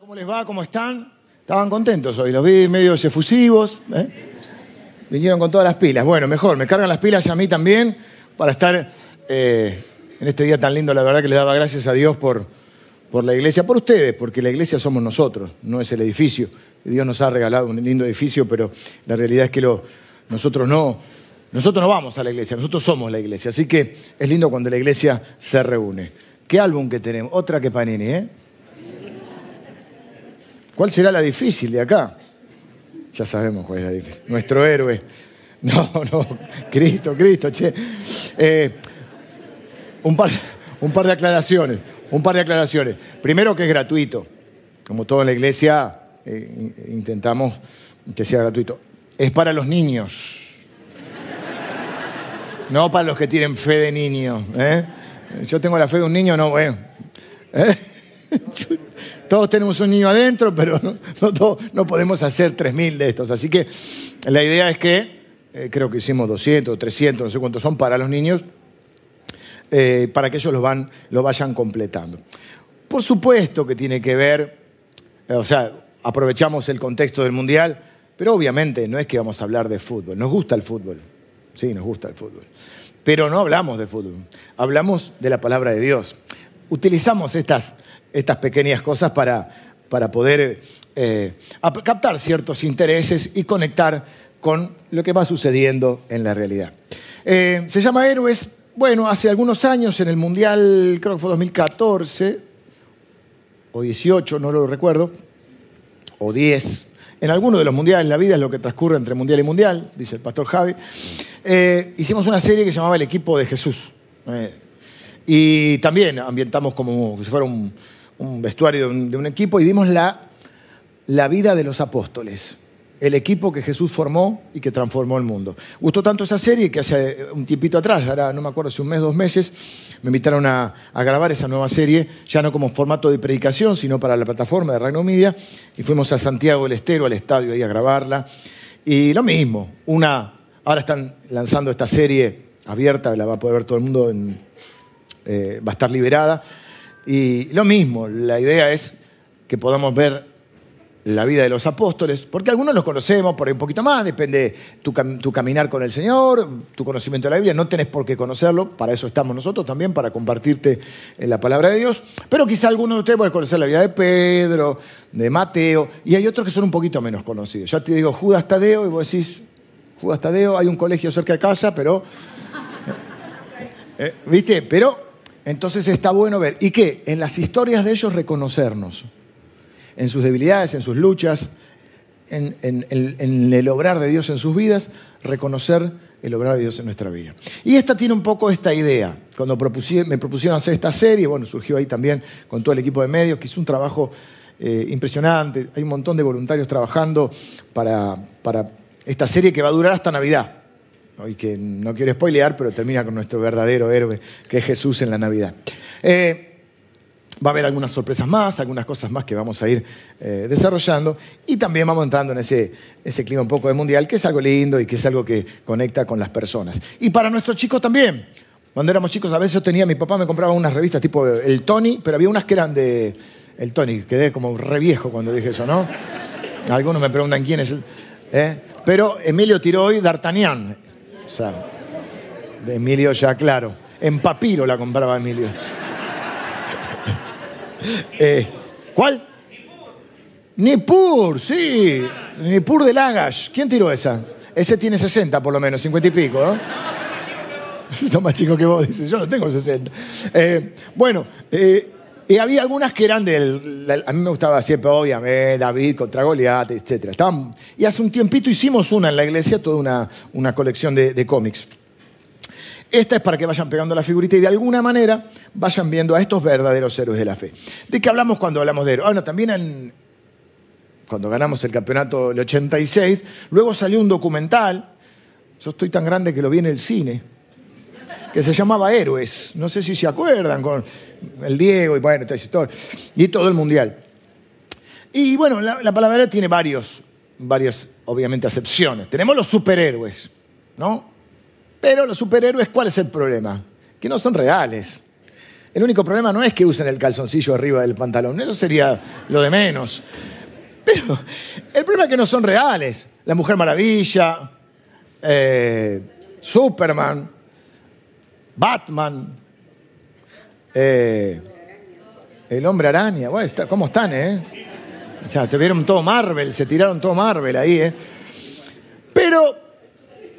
¿cómo les va? ¿Cómo están? Estaban contentos hoy, los vi medio efusivos. ¿eh? Vinieron con todas las pilas. Bueno, mejor, me cargan las pilas a mí también para estar eh, en este día tan lindo. La verdad que le daba gracias a Dios por, por la iglesia, por ustedes, porque la iglesia somos nosotros, no es el edificio. Dios nos ha regalado un lindo edificio, pero la realidad es que nosotros no, nosotros no vamos a la iglesia, nosotros somos la iglesia. Así que es lindo cuando la iglesia se reúne. ¿Qué álbum que tenemos? Otra que Panini, ¿eh? ¿Cuál será la difícil de acá? Ya sabemos cuál es la difícil. Nuestro héroe. No, no, Cristo, Cristo, che. Eh, un, par, un par de aclaraciones, un par de aclaraciones. Primero que es gratuito. Como todo en la iglesia, eh, intentamos que sea gratuito. Es para los niños. No para los que tienen fe de niño. ¿eh? Yo tengo la fe de un niño, no, bueno. ¿Eh? Todos tenemos un niño adentro, pero no, no, podemos hacer 3.000 de estos. Así que la idea es que, eh, creo que hicimos 200, 300, no sé cuántos son para los niños, eh, para que ellos lo, van, lo vayan completando. Por supuesto que tiene que ver, o sea, aprovechamos el contexto del Mundial, pero obviamente no es que vamos a hablar de fútbol. Nos gusta el fútbol, sí, nos gusta el fútbol. Pero no hablamos de fútbol, hablamos de la palabra de Dios. Utilizamos estas estas pequeñas cosas para, para poder eh, captar ciertos intereses y conectar con lo que va sucediendo en la realidad. Eh, se llama Héroes, bueno, hace algunos años en el Mundial, creo que fue 2014 o 18, no lo recuerdo, o 10, en alguno de los mundiales, la vida es lo que transcurre entre mundial y mundial, dice el pastor Javi, eh, hicimos una serie que se llamaba El equipo de Jesús. y también ambientamos como si fuera un, un vestuario de un, equipo y vimos la, la vida de los apóstoles, el equipo que Jesús formó y que transformó el mundo. Gustó tanto esa serie que hace un tiempito atrás, ahora no me acuerdo si un mes, dos meses, me invitaron a, grabar esa nueva serie, ya no como formato de predicación, sino para la plataforma de Reino Media, y fuimos a Santiago del Estero, al estadio, ahí a grabarla. Y lo mismo, una, ahora están lanzando esta serie abierta, la va a poder ver todo el mundo, eh, va a estar liberada y lo mismo, la idea es que podamos ver la vida de los apóstoles, porque algunos los conocemos por ahí un poquito más, depende tu, tu caminar con el Señor, tu conocimiento de la Biblia, no tenés por qué conocerlo, para eso estamos nosotros también, para compartirte en la palabra de Dios, pero quizá algunos de ustedes pueden conocer la vida de Pedro, de Mateo, y hay otros que son un poquito menos conocidos. Ya te digo Judas Tadeo, y vos decís, Judas Tadeo, hay un colegio cerca de casa, pero... Eh, ¿Viste? Pero entonces está bueno ver. ¿Y qué? En las historias de ellos reconocernos. En sus debilidades, en sus luchas, en, el obrar de Dios en sus vidas, reconocer el obrar de Dios en nuestra vida. Y esta tiene un poco esta idea. Cuando me propusieron hacer esta serie, bueno, surgió ahí también con todo el equipo de medios, que hizo un trabajo eh, impresionante. Hay un montón de voluntarios trabajando para, para esta serie que va a durar hasta Navidad y que no quiero spoilear, pero termina con nuestro verdadero héroe, que es Jesús en la Navidad. Eh, va a haber algunas sorpresas más, algunas cosas más que vamos a ir eh, desarrollando y también vamos entrando en ese, ese clima un poco de mundial, que es algo lindo y que es algo que conecta con las personas. Y para nuestros chicos también. Cuando éramos chicos, a veces yo tenía, mi papá me compraba unas revistas tipo El Tony, pero había unas que eran de El Tony, quedé como re viejo cuando dije eso, ¿no? Algunos me preguntan quién es el... ¿eh? Pero Emilio tiró hoy D'Artagnan, de Emilio ya, claro. En papiro la compraba Emilio. Eh, ¿Cuál? Nippur, sí. Nippur de Lagash. ¿Quién tiró esa? Ese tiene 60 por lo menos, 50 y pico, ¿no? Son más chicos que vos, dice. Yo no tengo 60. Eh, bueno, eh, y había algunas que eran del. A mí me gustaba siempre, obviamente, David contra Goliat, etc. y hace un tiempito hicimos una en la iglesia, toda una, una colección de, cómics. Esta es para que vayan pegando la figurita y de alguna manera vayan viendo a estos verdaderos héroes de la fe. ¿De qué hablamos cuando hablamos de héroes? Bueno, también en, cuando ganamos el campeonato del 86, luego salió un documental. Yo estoy tan grande que lo vi en el cine que se llamaba Héroes. No sé si se acuerdan con el Diego y bueno, Y todo el mundial. Y bueno, la, palabra tiene varios, varias, obviamente, acepciones. Tenemos los superhéroes, ¿no? Pero los superhéroes, ¿cuál es el problema? Que no son reales. El único problema no es que usen el calzoncillo arriba del pantalón, eso sería lo de menos. Pero el problema es que no son reales. La Mujer Maravilla, eh, Superman, Batman, eh, el Hombre Araña. Bueno, ¿cómo están, eh? O sea, te vieron todo Marvel, se tiraron todo Marvel ahí, ¿eh? Pero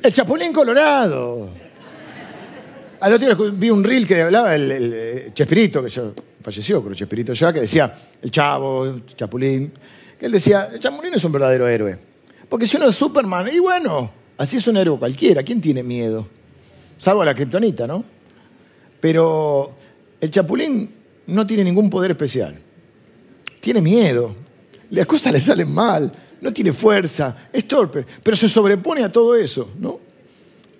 el Chapulín Colorado. Al otro día vi un reel que hablaba el, Chespirito, que ya falleció, pero Chespirito ya, que decía el Chavo, el Chapulín, que él decía, el Chapulín es un verdadero héroe. Porque si uno es Superman, y bueno, así es un héroe cualquiera, ¿quién tiene miedo? Salvo la kriptonita, ¿no? Pero el Chapulín no tiene ningún poder especial. Tiene miedo. Las cosas le salen mal. No tiene fuerza. Es torpe. Pero se sobrepone a todo eso, ¿no?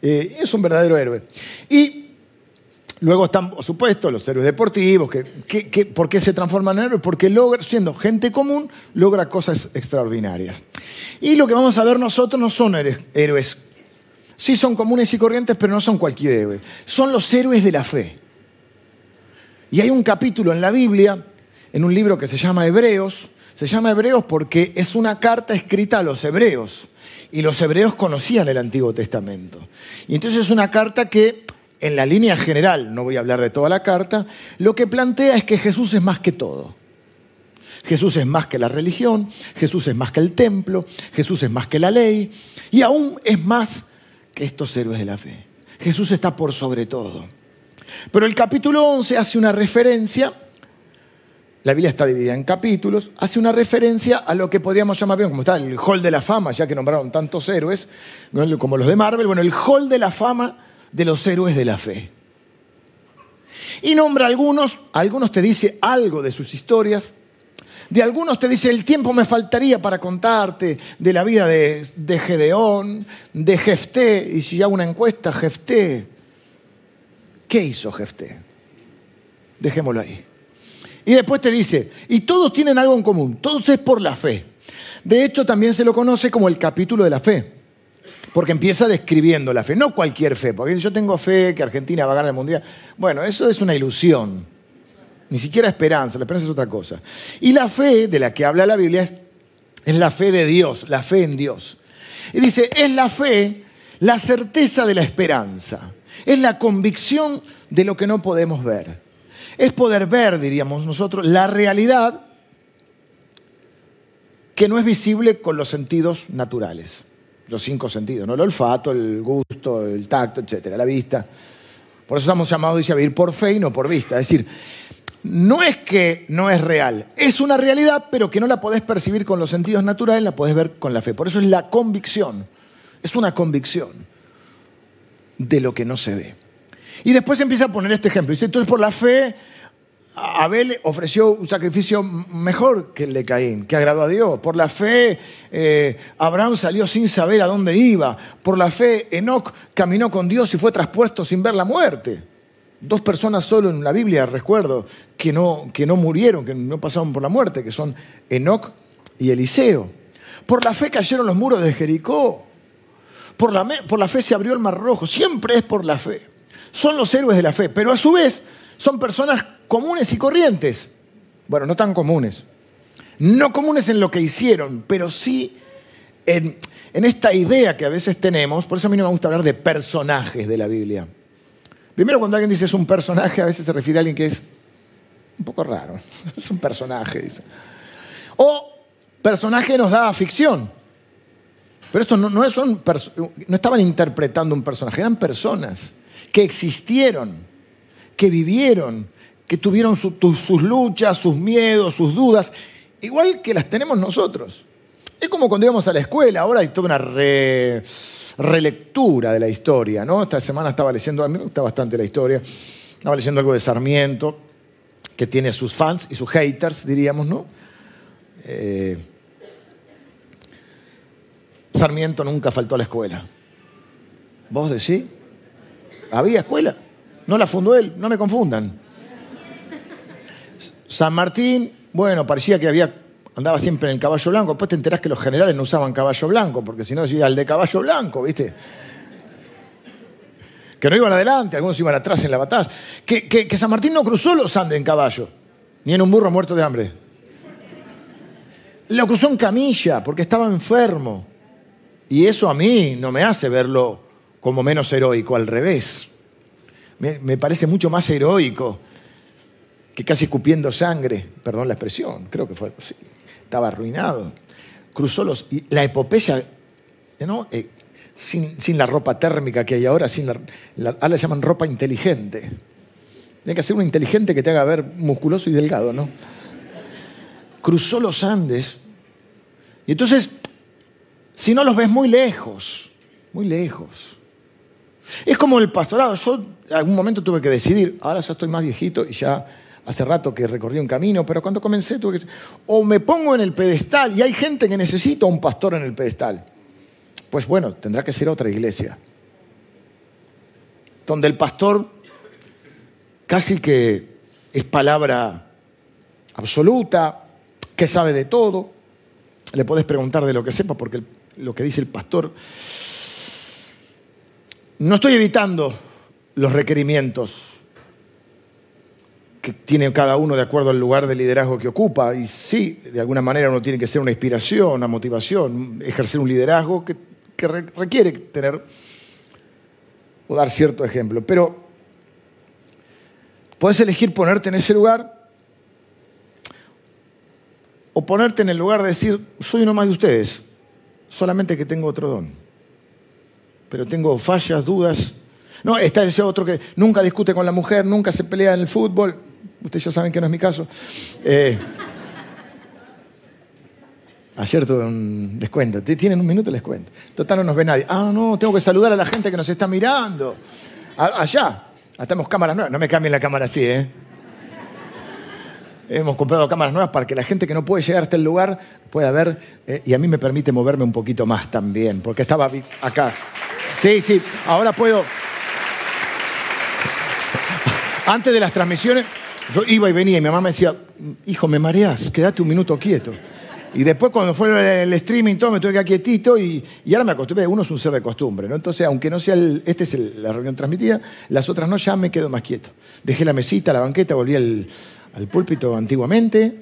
Eh, es un verdadero héroe. Y Luego están, por supuesto, los héroes deportivos. Que, ¿Por qué se transforman en héroes? Porque logra, siendo gente común, logra cosas extraordinarias. Y lo que vamos a ver nosotros no son héroes. Sí son comunes y corrientes, pero no son cualquier héroe. Son los héroes de la fe. Y hay un capítulo en la Biblia, en un libro que se llama Hebreos. Se llama Hebreos porque es una carta escrita a los hebreos. Y los hebreos conocían el Antiguo Testamento. Y entonces es una carta que en la línea general, no voy a hablar de toda la carta, lo que plantea es que Jesús es más que todo. Jesús es más que la religión, Jesús es más que el templo, Jesús es más que la ley y aún es más estos héroes de la fe. Jesús está por sobre todo. Pero el capítulo 11 hace una referencia, la Biblia está dividida en capítulos, hace una referencia a lo que podríamos llamar, como está el hall de la fama, ya que nombraron tantos héroes, como los de Marvel, bueno, el hall de la fama de los héroes de la fe. Y nombra algunos, algunos te dice algo de sus historias, de algunos te dice, el tiempo me faltaría para contarte de la vida de, de Gedeón, de Jefté, y si hago una encuesta, Jefté, ¿qué hizo Jefté? Dejémoslo ahí. Y después te dice, y todos tienen algo en común, todos es por la fe. De hecho, también se lo conoce como el capítulo de la fe porque empieza describiendo la fe, no cualquier fe, porque yo tengo fe que Argentina va a ganar el Mundial. Bueno, eso es una ilusión, ni siquiera esperanza, la esperanza es otra cosa. Y la fe de la que habla la Biblia es, la fe de Dios, la fe en Dios. Y dice, es la fe la certeza de la esperanza, es la convicción de lo que no podemos ver. Es poder ver, diríamos nosotros, la realidad que no es visible con los sentidos naturales los cinco sentidos, ¿no? El olfato, el gusto, el tacto, etcétera, la vista. Por eso estamos llamados, dice, a vivir por fe y no por vista. Es decir, no es que no es real, es una realidad, pero que no la podés percibir con los sentidos naturales, la podés ver con la fe. Por eso es la convicción. Es una convicción de lo que no se ve. Y después empieza a poner este ejemplo. Dice, entonces por la fe Abel ofreció un sacrificio mejor que el de Caín, que agradó a Dios. Por la fe, eh, Abraham salió sin saber a dónde iba. Por la fe, Enoch caminó con Dios y fue traspuesto sin ver la muerte. Dos personas solo en la Biblia, recuerdo, que no, que no murieron, que no pasaron por la muerte, que son Enoch y Eliseo. Por la fe cayeron los muros de Jericó. Por la, por la fe se abrió el mar rojo. Siempre es por la fe. Son los héroes de la fe, pero a su vez son personas comunes y corrientes. Bueno, no tan comunes. No comunes en lo que hicieron, pero sí en, esta idea que a veces tenemos. Por eso a mí no me gusta hablar de personajes de la Biblia. Primero, cuando alguien dice es un personaje, a veces se refiere a alguien que es un poco raro. Es un personaje, dice. O personaje nos da ficción. Pero esto no, no, no estaban interpretando un personaje, eran personas que existieron, que vivieron, que tuvieron sus luchas, sus miedos, sus dudas, igual que las tenemos nosotros. Es como cuando íbamos a la escuela, ahora hay toda una relectura de la historia, ¿no? Esta semana estaba leyendo, a mí me gusta bastante la historia, estaba leyendo algo de Sarmiento, que tiene sus fans y sus haters, diríamos, ¿no? Eh, Sarmiento nunca faltó a la escuela. ¿Vos decís? ¿Había escuela? No la fundó él, no me confundan. San Martín, bueno, parecía que había, andaba siempre en el caballo blanco. Después te enterás que los generales no usaban caballo blanco, porque si no decía el de caballo blanco, ¿viste? que no iban adelante, algunos iban atrás en la batalla, que, que San Martín no cruzó los Andes en caballo, ni en un burro muerto de hambre. Lo cruzó en camilla porque estaba enfermo. Y eso a mí no me hace verlo como menos heroico, al revés. Me, parece mucho más heroico que casi escupiendo sangre, perdón la expresión, creo que fue así. Estaba arruinado. Cruzó los. Y la epopeya, ¿no? Eh, sin, la ropa térmica que hay ahora, sin la, ahora llaman ropa inteligente. Tiene que ser un inteligente que te haga ver musculoso y delgado, ¿no? Cruzó los Andes. Y entonces, si no los ves muy lejos, muy lejos. Es como el pastorado. Yo en algún momento tuve que decidir, ahora ya estoy más viejito y ya hace rato que recorrí un camino, pero cuando comencé tuve que... O me pongo en el pedestal y hay gente que necesita un pastor en el pedestal. Pues bueno, tendrá que ser otra iglesia. Donde el pastor casi que es palabra absoluta, que sabe de todo. Le puedes preguntar de lo que sepa porque lo que dice el pastor no estoy evitando los requerimientos que tiene cada uno de acuerdo al lugar de liderazgo que ocupa. Y sí, de alguna manera uno tiene que ser una inspiración, una motivación, ejercer un liderazgo que, requiere tener o dar cierto ejemplo. Pero puedes elegir ponerte en ese lugar o ponerte en el lugar de decir, soy uno más de ustedes, solamente que tengo otro don pero tengo fallas, dudas. No, está ese otro que nunca discute con la mujer, nunca se pelea en el fútbol. Ustedes ya saben que no es mi caso. Eh, ayer tuve un. Tienen un minuto, les cuento. Total, no nos ve nadie. Ah, no, tengo que saludar a la gente que nos está mirando. allá. Hacemos cámaras nuevas. No me cambien la cámara así, ¿eh? Hemos comprado cámaras nuevas para que la gente que no puede llegar hasta el lugar pueda ver. Eh, y a mí me permite moverme un poquito más también, porque estaba acá. Sí, sí, ahora puedo. Antes de las transmisiones, yo iba y venía y mi mamá me decía, hijo, me mareas, quédate un minuto quieto. Y después cuando fue el streaming todo me tuve que quedar quietito y, ahora me acostumbré, uno es un ser de costumbre, ¿no? Entonces, aunque no sea el, este es la reunión transmitida, las otras no, ya me quedo más quieto. Dejé la mesita, la banqueta, volví al, púlpito antiguamente.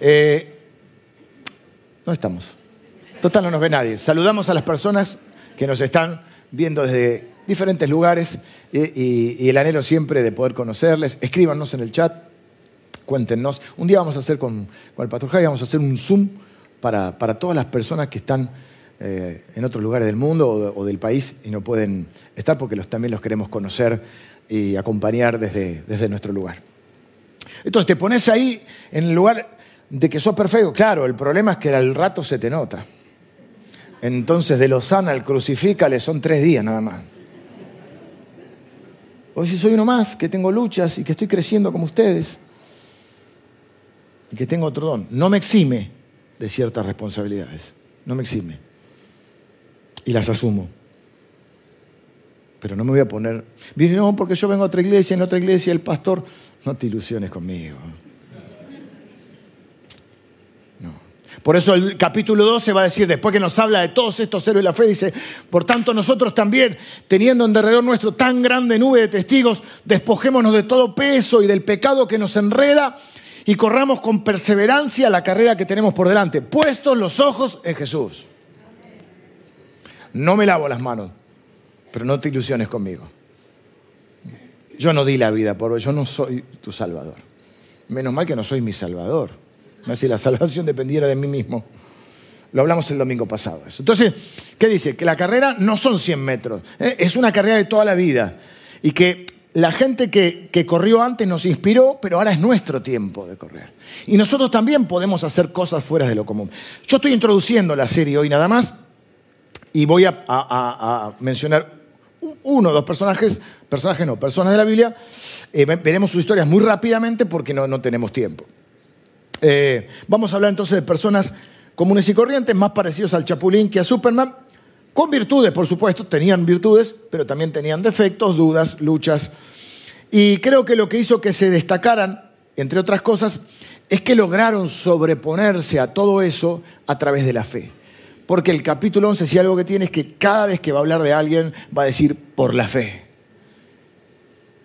Eh, no estamos. Total, no nos ve nadie. Saludamos a las personas que nos están viendo desde diferentes lugares y, el anhelo siempre de poder conocerles. Escríbanos en el chat, cuéntenos. Un día vamos a hacer con, el Pastor Javi, vamos a hacer un Zoom para, todas las personas que están eh, en otros lugares del mundo o, del país y no pueden estar porque también los queremos conocer y acompañar desde, desde nuestro lugar. Entonces te pones ahí en el lugar de que sos perfecto. Claro, el problema es que al rato se te nota. Entonces de Lozana al crucifícale son tres días nada más. O si soy uno más, que tengo luchas y que estoy creciendo como ustedes, y que tengo otro don, no me exime de ciertas responsabilidades, no me exime. Y las asumo. Pero no me voy a poner, no, porque yo vengo a otra iglesia, en otra iglesia el pastor, no te ilusiones conmigo. Por eso el capítulo 12 va a decir, después que nos habla de todos estos héroes de la fe, dice, por tanto nosotros también, teniendo en derredor nuestro tan grande nube de testigos, despojémonos de todo peso y del pecado que nos enreda y corramos con perseverancia la carrera que tenemos por delante, puestos los ojos en Jesús. No me lavo las manos, pero no te ilusiones conmigo. Yo no di la vida por vos, yo no soy tu Salvador. Menos mal que no soy mi Salvador si la salvación dependiera de mí mismo. Lo hablamos el domingo pasado. Entonces, ¿qué dice? Que la carrera no son 100 metros, ¿eh? es una carrera de toda la vida. Y que la gente que, que, corrió antes nos inspiró, pero ahora es nuestro tiempo de correr. Y nosotros también podemos hacer cosas fuera de lo común. Yo estoy introduciendo la serie hoy nada más y voy a, mencionar uno o dos personajes, personajes no, personas de la Biblia. Eh, veremos sus historias muy rápidamente porque no, no tenemos tiempo. Eh, vamos a hablar entonces de personas comunes y corrientes, más parecidos al Chapulín que a Superman, con virtudes, por supuesto, tenían virtudes, pero también tenían defectos, dudas, luchas. Y creo que lo que hizo que se destacaran, entre otras cosas, es que lograron sobreponerse a todo eso a través de la fe. Porque el capítulo 11, si algo que tiene, es que cada vez que va a hablar de alguien, va a decir por la fe.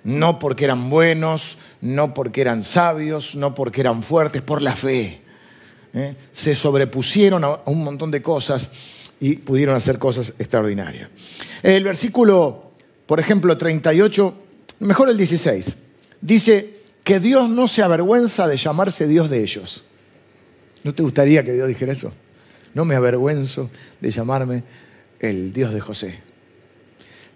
No porque eran buenos, no porque eran sabios, no porque eran fuertes, por la fe. ¿eh? Se sobrepusieron a un montón de cosas y pudieron hacer cosas extraordinarias. El versículo, por ejemplo, 38, mejor el 16, dice que Dios no se avergüenza de llamarse Dios de ellos. ¿No te gustaría que Dios dijera eso? No me avergüenzo de llamarme el Dios de José,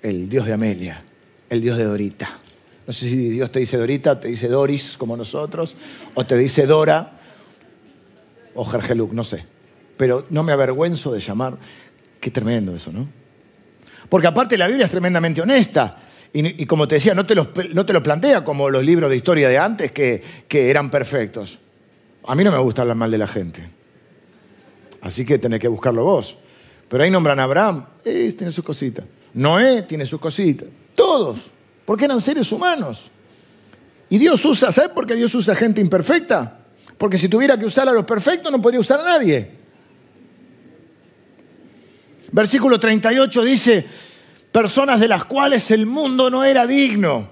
el Dios de Amelia, el Dios de Dorita. No sé si Dios te dice Dorita, te dice Doris como nosotros, o te dice Dora, o Gergeluk, no sé. Pero no me avergüenzo de llamar. Qué tremendo eso, ¿no? Porque aparte la Biblia es tremendamente honesta. Y, como te decía, no te, no te, lo plantea como los libros de historia de antes que, que eran perfectos. A mí no me gusta hablar mal de la gente. Así que tenés que buscarlo vos. Pero ahí nombran a Abraham, eh, tiene sus cositas. Noé tiene sus cositas. Todos. Porque eran seres humanos. Y Dios usa, ¿sabes por qué Dios usa gente imperfecta? Porque si tuviera que usar a los perfectos no podría usar a nadie. Versículo 38 dice, personas de las cuales el mundo no era digno.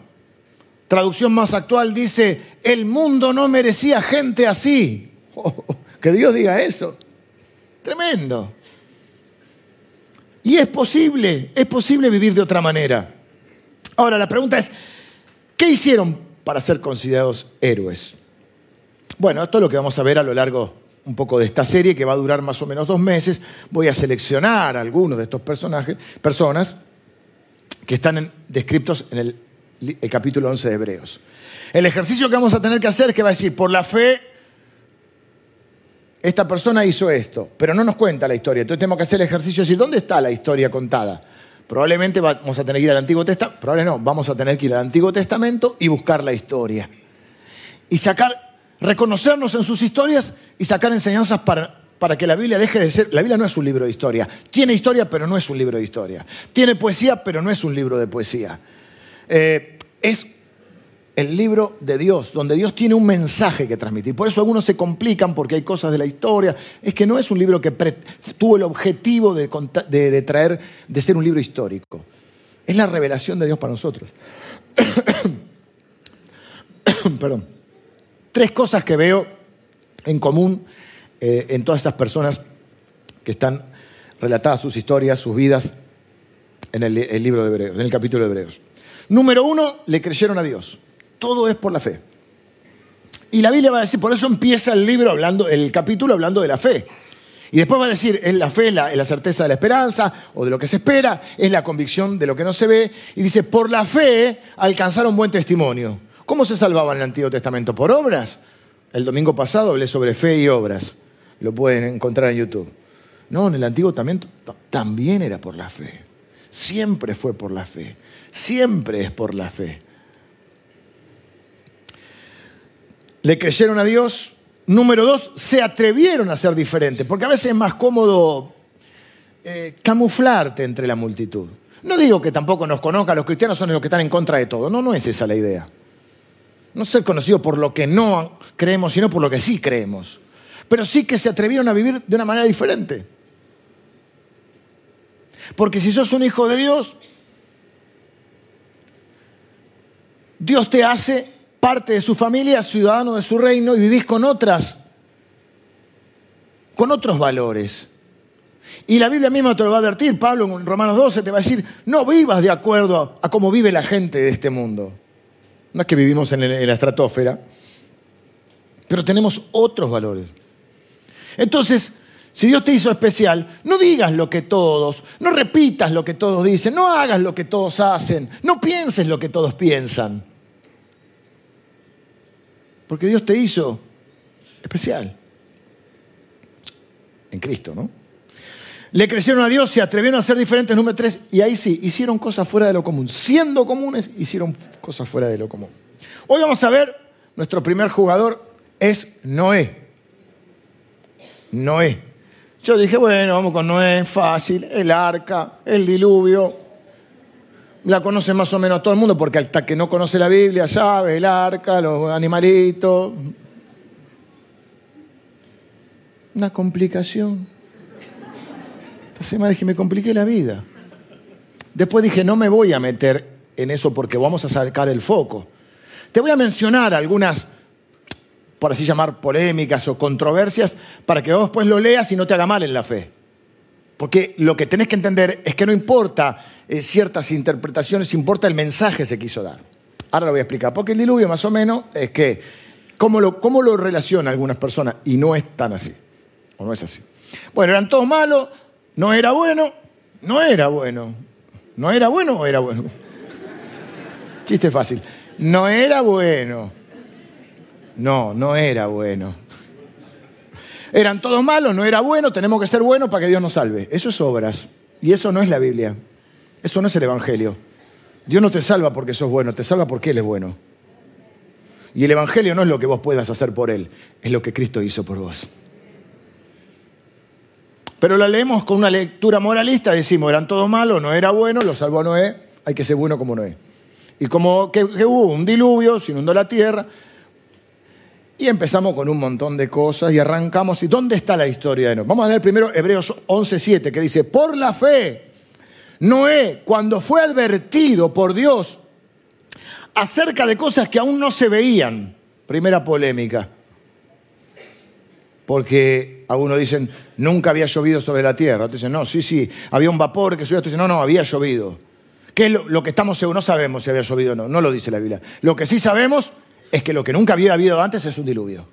Traducción más actual dice, el mundo no merecía gente así. que Dios diga eso. Tremendo. Y es posible, es posible vivir de otra manera. Ahora, la pregunta es, ¿qué hicieron para ser considerados héroes? Bueno, esto es lo que vamos a ver a lo largo un poco de esta serie, que va a durar más o menos dos meses. Voy a seleccionar algunos de estos personajes, personas que están descritos en el, el capítulo 11 de Hebreos. El ejercicio que vamos a tener que hacer es que va a decir, por la fe esta persona hizo esto, pero no nos cuenta la historia. Entonces tenemos que hacer el ejercicio de decir, ¿dónde está la historia contada? Probablemente vamos a tener que ir al Antiguo Testamento, probablemente no, vamos a tener que ir al Antiguo Testamento y buscar la historia. Y sacar, reconocernos en sus historias y sacar enseñanzas para, para que la Biblia deje de ser, la Biblia no es un libro de historia. Tiene historia, pero no es un libro de historia. Tiene poesía, pero no es un libro de poesía. Eh, es el libro de Dios, donde Dios tiene un mensaje que transmitir. Por eso algunos se complican porque hay cosas de la historia. Es que no es un libro que tuvo el objetivo de, de, traer, de ser un libro histórico. Es la revelación de Dios para nosotros. Perdón. Tres cosas que veo en común eh, en todas estas personas que están relatadas sus historias, sus vidas en el libro de Hebreos, en el capítulo de Hebreos. Número uno, le creyeron a Dios todo es por la fe. Y la Biblia va a decir, por eso empieza el libro hablando, el capítulo hablando de la fe. Y después va a decir, es la fe, la, la certeza de la esperanza o de lo que se espera, es la convicción de lo que no se ve. Y dice, por la fe alcanzaron buen testimonio. ¿Cómo se salvaba en el Antiguo Testamento? ¿Por obras? El domingo pasado hablé sobre fe y obras. Lo pueden encontrar en YouTube. No, en el Antiguo Testamento también era por la fe. Siempre fue por la fe. Siempre es por la fe. Le creyeron a Dios. Número dos, se atrevieron a ser diferentes, porque a veces es más cómodo eh, camuflarte entre la multitud. No digo que tampoco nos conozcan, los cristianos son los que están en contra de todo, no, no es esa la idea. No ser conocido por lo que no creemos, sino por lo que sí creemos. Pero sí que se atrevieron a vivir de una manera diferente. Porque si sos un hijo de Dios, Dios te hace parte de su familia, ciudadano de su reino y vivís con otras, con otros valores. Y la Biblia misma te lo va a advertir, Pablo en Romanos 12 te va a decir, no vivas de acuerdo a, cómo vive la gente de este mundo. No es que vivimos en, en la estratosfera, pero tenemos otros valores. Entonces, si Dios te hizo especial, no digas lo que todos, no repitas lo que todos dicen, no hagas lo que todos hacen, no pienses lo que todos piensan. Porque Dios te hizo especial. En Cristo, ¿no? Le crecieron a Dios, se atrevieron a ser diferentes, número tres, y ahí sí, hicieron cosas fuera de lo común. Siendo comunes, hicieron cosas fuera de lo común. Hoy vamos a ver, nuestro primer jugador es Noé. Noé. Yo dije, bueno, vamos con Noé, fácil, el arca, el diluvio, la conoce más o menos todo el mundo, porque hasta que no conoce la Biblia sabe el arca, los animalitos. Una complicación. Esta semana dije, me compliqué la vida. Después dije, no me voy a meter en eso porque vamos a sacar el foco. Te voy a mencionar algunas, por así llamar, polémicas o controversias para que vos después lo leas y no te haga mal en la fe. Porque lo que tenés que entender es que no importa eh, ciertas interpretaciones, importa el mensaje que se quiso dar. Ahora lo voy a explicar. Porque el diluvio más o menos es que, ¿cómo lo, cómo lo relaciona algunas personas? Y no es tan así. O no es así. Bueno, eran todos malos, no era bueno, no era bueno. ¿No era bueno o era bueno? Chiste fácil. No era bueno. No, no era bueno. Eran todos malos, no era bueno, tenemos que ser buenos para que Dios nos salve. Eso es obras. Y eso no es la Biblia. Eso no es el Evangelio. Dios no te salva porque sos bueno, te salva porque Él es bueno. Y el Evangelio no es lo que vos puedas hacer por Él, es lo que Cristo hizo por vos. Pero la leemos con una lectura moralista, decimos, eran todos malos, no era bueno, lo salvó Noé, hay que ser bueno como Noé. Y como que, hubo un diluvio, se inundó la tierra, y empezamos con un montón de cosas y arrancamos. ¿Y dónde está la historia de Noé? Vamos a leer primero Hebreos 11.7, que dice, por la fe, Noé, cuando fue advertido por Dios acerca de cosas que aún no se veían, primera polémica, porque algunos dicen, nunca había llovido sobre la tierra. Otros dicen, no, sí, sí, había un vapor que subía. Otros dicen, no, no, había llovido. ¿Qué es lo, que estamos seguros? No sabemos si había llovido o no, no lo dice la Biblia. Lo que sí sabemos es que lo que nunca había habido antes es un diluvio.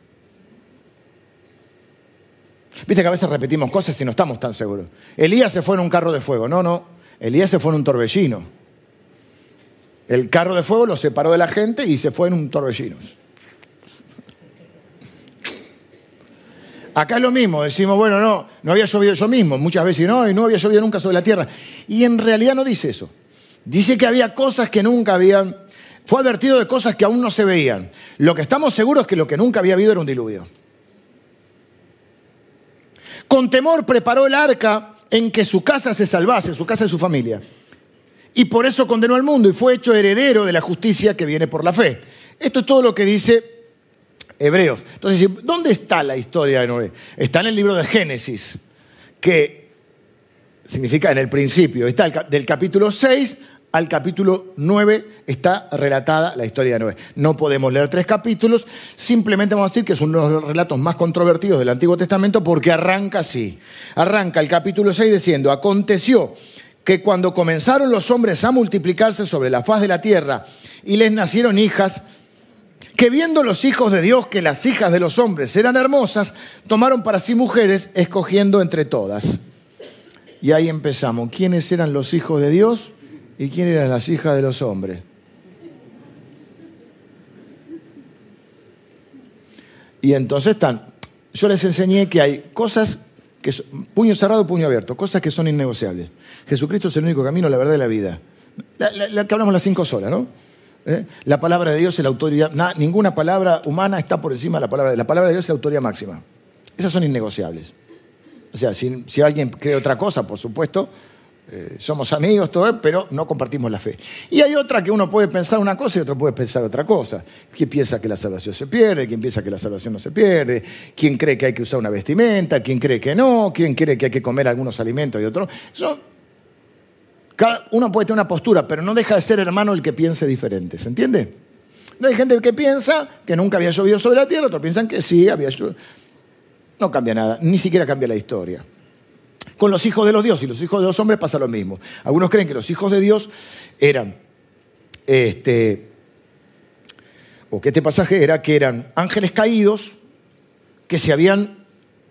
Viste que a veces repetimos cosas y no estamos tan seguros. Elías se fue en un carro de fuego. No, no. Elías se fue en un torbellino. El carro de fuego lo separó de la gente y se fue en un torbellino. Acá es lo mismo, decimos, bueno, no, no había llovido yo mismo, muchas veces no, y no había llovido nunca sobre la tierra. Y en realidad no dice eso. Dice que había cosas que nunca habían, fue advertido de cosas que aún no se veían. Lo que estamos seguros es que lo que nunca había habido era un diluvio. Con temor preparó el arca en que su casa se salvase, su casa y su familia. Y por eso condenó al mundo y fue hecho heredero de la justicia que viene por la fe. Esto es todo lo que dice Hebreos. Entonces, ¿dónde está la historia de Noé? Está en el libro de Génesis, que significa en el principio. Está del capítulo 6 al capítulo 9 está relatada la historia de Noé. No podemos leer tres capítulos, simplemente vamos a decir que es uno de los relatos más controvertidos del Antiguo Testamento porque arranca así. Arranca el capítulo 6 diciendo, aconteció que cuando comenzaron los hombres a multiplicarse sobre la faz de la tierra y les nacieron hijas, que viendo los hijos de Dios que las hijas de los hombres eran hermosas, tomaron para sí mujeres, escogiendo entre todas. Y ahí empezamos. ¿Quiénes eran los hijos de Dios? ¿Y quién eran las hijas de los hombres? Y entonces están, yo les enseñé que hay cosas que son, puño cerrado, puño abierto, cosas que son innegociables. Jesucristo es el único camino, la verdad y la vida. La, que hablamos las cinco solas, ¿no? ¿Eh? La palabra de Dios es la autoridad, ninguna palabra humana está por encima de la palabra de La palabra de Dios es la autoridad máxima. Esas son innegociables. O sea, si, si alguien cree otra cosa, por supuesto, eh, somos amigos, todo, pero no compartimos la fe. Y hay otra que uno puede pensar una cosa y otro puede pensar otra cosa. ¿Quién piensa que la salvación se pierde? ¿Quién piensa que la salvación no se pierde? ¿Quién cree que hay que usar una vestimenta? ¿Quién cree que no? ¿Quién cree que hay que comer algunos alimentos y otros? uno puede tener una postura, pero no deja de ser hermano el que piense diferente. ¿Se entiende? No hay gente que piensa que nunca había llovido sobre la tierra, otros piensan que sí, había llovido. No cambia nada, ni siquiera cambia la historia. Con los hijos de los dioses y los hijos de los hombres pasa lo mismo. Algunos creen que los hijos de Dios eran, este, o que este pasaje era que eran ángeles caídos que se habían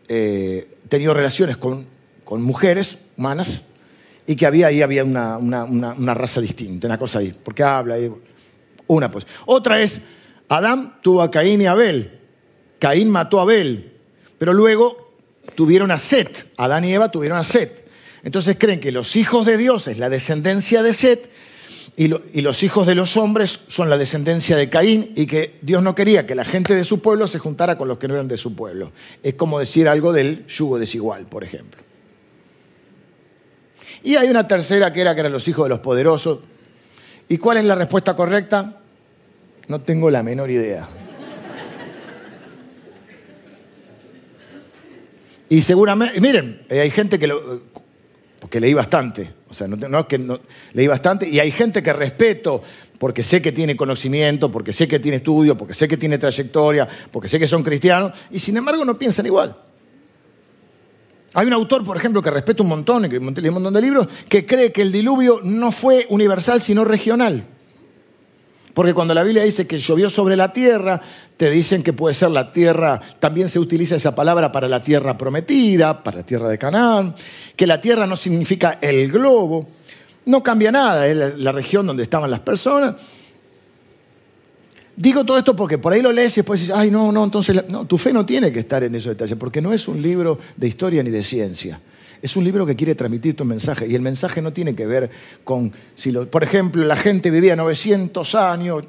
eh, tenido relaciones con, mujeres humanas y que había ahí había una, una, raza distinta, una cosa ahí, porque habla ahí. Una pues. Otra es, Adán tuvo a Caín y Abel. Caín mató a Abel, pero luego tuvieron a Set, Adán y Eva tuvieron a Set. Entonces creen que los hijos de Dios es la descendencia de Set y, los hijos de los hombres son la descendencia de Caín y que Dios no quería que la gente de su pueblo se juntara con los que no eran de su pueblo. Es como decir algo del yugo desigual, por ejemplo. Y hay una tercera que era que eran los hijos de los poderosos. ¿Y cuál es la respuesta correcta? No tengo la menor idea. Y seguramente, miren, eh, hay gente que lo... porque leí bastante. O sea, no, es que no, leí bastante y hay gente que respeto porque sé que tiene conocimiento, porque sé que tiene estudio, porque sé que tiene trayectoria, porque sé que son cristianos y sin embargo no piensan igual. Hay un autor, por ejemplo, que respeto un montón, que leí un montón de libros, que cree que el diluvio no fue universal, sino regional. Porque cuando la Biblia dice que llovió sobre la tierra, te dicen que puede ser la tierra, también se utiliza esa palabra para la tierra prometida, para la tierra de Canaán, que la tierra no significa el globo, no cambia nada, es la región donde estaban las personas. Digo todo esto porque por ahí lo lees y después dices, ay, no, no, entonces no, tu fe no tiene que estar en esos detalles, porque no es un libro de historia ni de ciencia. Es un libro que quiere transmitir tu mensaje y el mensaje no tiene que ver con, si por ejemplo, la gente vivía 900 años.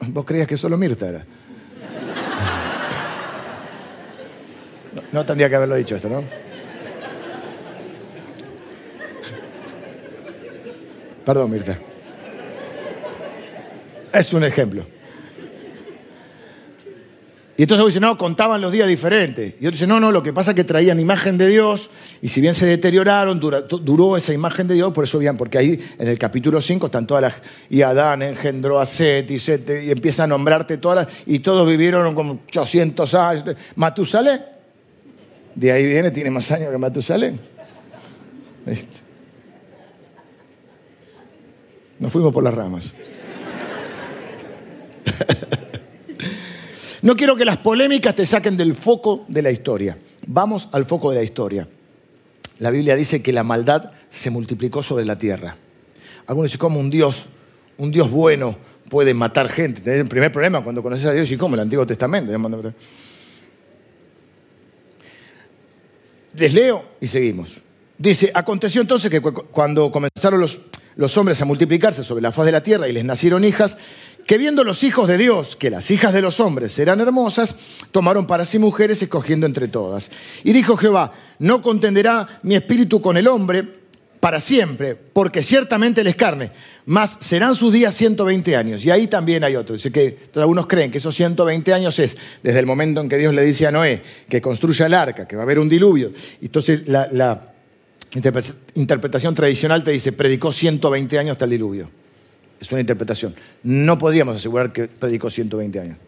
¿Vos creías que solo Mirta era? No, tendría que haberlo dicho esto, ¿no? Perdón, Mirta. Es un ejemplo. Y entonces dice, no, contaban los días diferentes. Y otro dice, no, no, lo que pasa es que traían imagen de Dios y si bien se deterioraron, duró esa imagen de Dios, por eso bien, porque ahí en el capítulo 5 están todas las... Y Adán engendró a Set y Set y empieza a nombrarte todas las... Y todos vivieron como 800 años. Matusalén, de ahí viene, tiene más años que Matusalén. Nos fuimos por las ramas. No quiero que las polémicas te saquen del foco de la historia. Vamos al foco de la historia. La Biblia dice que la maldad se multiplicó sobre la tierra. Algunos dicen, ¿cómo un Dios, un Dios bueno puede matar gente? Es el primer problema cuando conoces a Dios y cómo el Antiguo Testamento. Les leo y seguimos. Dice, aconteció entonces que cuando comenzaron los, los hombres a multiplicarse sobre la faz de la tierra y les nacieron hijas, que viendo los hijos de Dios que las hijas de los hombres eran hermosas, tomaron para sí mujeres escogiendo entre todas. Y dijo Jehová, no contenderá mi espíritu con el hombre para siempre, porque ciertamente él es carne, mas serán sus días 120 años. Y ahí también hay otro. Dice que algunos creen que esos 120 años es desde el momento en que Dios le dice a Noé que construya el arca, que va a haber un diluvio. Entonces la, la interpretación tradicional te dice, predicó 120 años hasta el diluvio. Es una interpretación. No podríamos asegurar que predicó 120 años.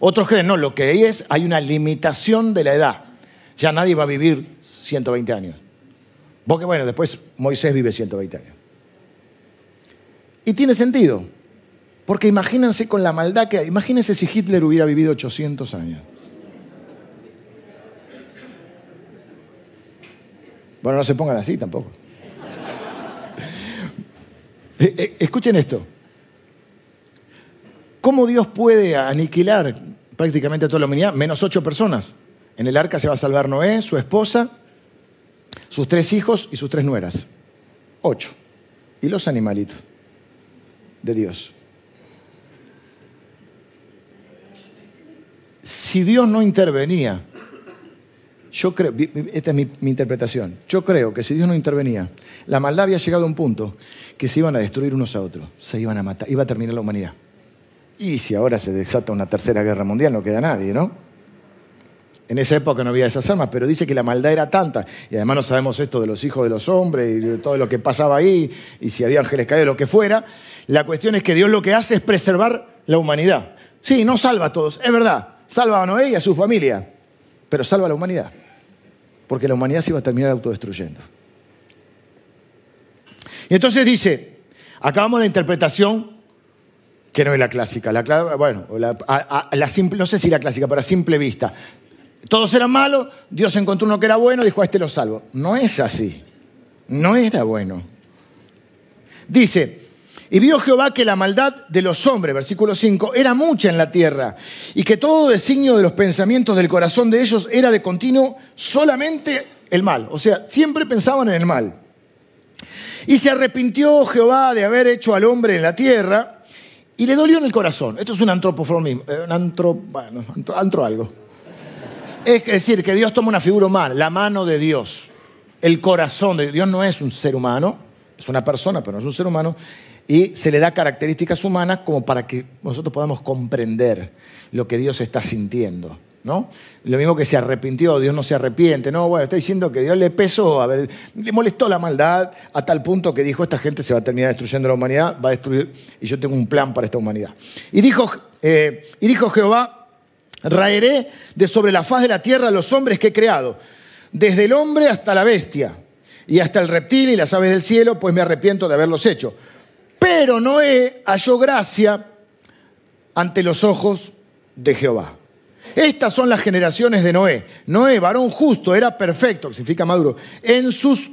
Otros creen, no, lo que es, hay una limitación de la edad. Ya nadie va a vivir 120 años. Porque bueno, después Moisés vive 120 años. Y tiene sentido. Porque imagínense con la maldad que hay. Imagínense si Hitler hubiera vivido 800 años. Bueno, no se pongan así tampoco. Eh, eh, escuchen esto. ¿Cómo Dios puede aniquilar prácticamente a toda la humanidad? Menos ocho personas. En el arca se va a salvar Noé, su esposa, sus tres hijos y sus tres nueras. Ocho. Y los animalitos de Dios. Si Dios no intervenía, yo creo, esta es mi, mi, interpretación, yo creo que si Dios no intervenía, la maldad había llegado a un punto que se iban a destruir unos a otros, se iban a matar, iba a terminar la humanidad. Y si ahora se desata una tercera guerra mundial, no queda nadie, ¿no? En esa época no había esas armas, pero dice que la maldad era tanta, y además no sabemos esto de los hijos de los hombres y de todo lo que pasaba ahí, y si había ángeles caídos, lo que fuera. La cuestión es que Dios lo que hace es preservar la humanidad. Sí, no salva a todos, es verdad, salva a Noé y a su familia, pero salva a la humanidad, porque la humanidad se iba a terminar autodestruyendo. Y entonces dice, acabamos la interpretación que no es la clásica, la, bueno, la, simple, no sé si la clásica, pero a simple vista. Todos eran malos, Dios encontró uno que era bueno, dijo, a este lo salvo. No es así, no era bueno. Dice, y vio Jehová que la maldad de los hombres, versículo 5, era mucha en la tierra, y que todo designio de los pensamientos del corazón de ellos era de continuo solamente el mal. O sea, siempre pensaban en el mal. Y se arrepintió Jehová de haber hecho al hombre en la tierra y le dolió en el corazón. Esto es un antropoformismo, eh, un antro, bueno, antro, algo. Es decir, que Dios toma una figura humana, la mano de Dios, el corazón de Dios no es un ser humano, es una persona, pero no es un ser humano, y se le da características humanas como para que nosotros podamos comprender lo que Dios está sintiendo. ¿No? Lo mismo que se arrepintió, Dios no se arrepiente. No, bueno, está diciendo que Dios le pesó, a le molestó la maldad a tal punto que dijo, esta gente se va a terminar destruyendo la humanidad, va a destruir, y yo tengo un plan para esta humanidad. Y dijo, eh, y dijo Jehová, raeré de sobre la faz de la tierra a los hombres que he creado, desde el hombre hasta la bestia, y hasta el reptil y las aves del cielo, pues me arrepiento de haberlos hecho. Pero Noé halló gracia ante los ojos de Jehová. Estas son las generaciones de Noé. Noé, varón justo, era perfecto, que significa maduro. En sus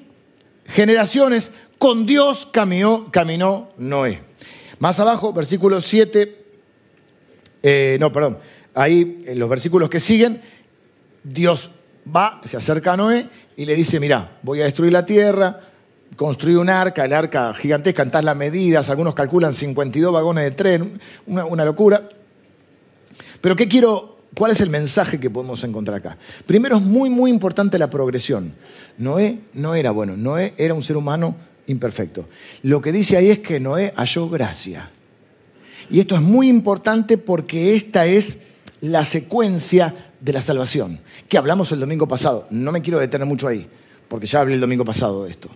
generaciones con Dios caminó, Noé. Más abajo, versículo 7, eh, no, perdón, ahí en los versículos que siguen, Dios va, se acerca a Noé y le dice, mira, voy a destruir la tierra, construir un arca, el arca gigantesca, en las medidas, algunos calculan 52 vagones de tren, una, una locura. Pero ¿qué quiero ¿Cuál es el mensaje que podemos encontrar acá? Primero es muy, muy importante la progresión. Noé no era bueno, Noé era un ser humano imperfecto. Lo que dice ahí es que Noé halló gracia. Y esto es muy importante porque esta es la secuencia de la salvación, que hablamos el domingo pasado. No me quiero detener mucho ahí, porque ya hablé el domingo pasado de esto.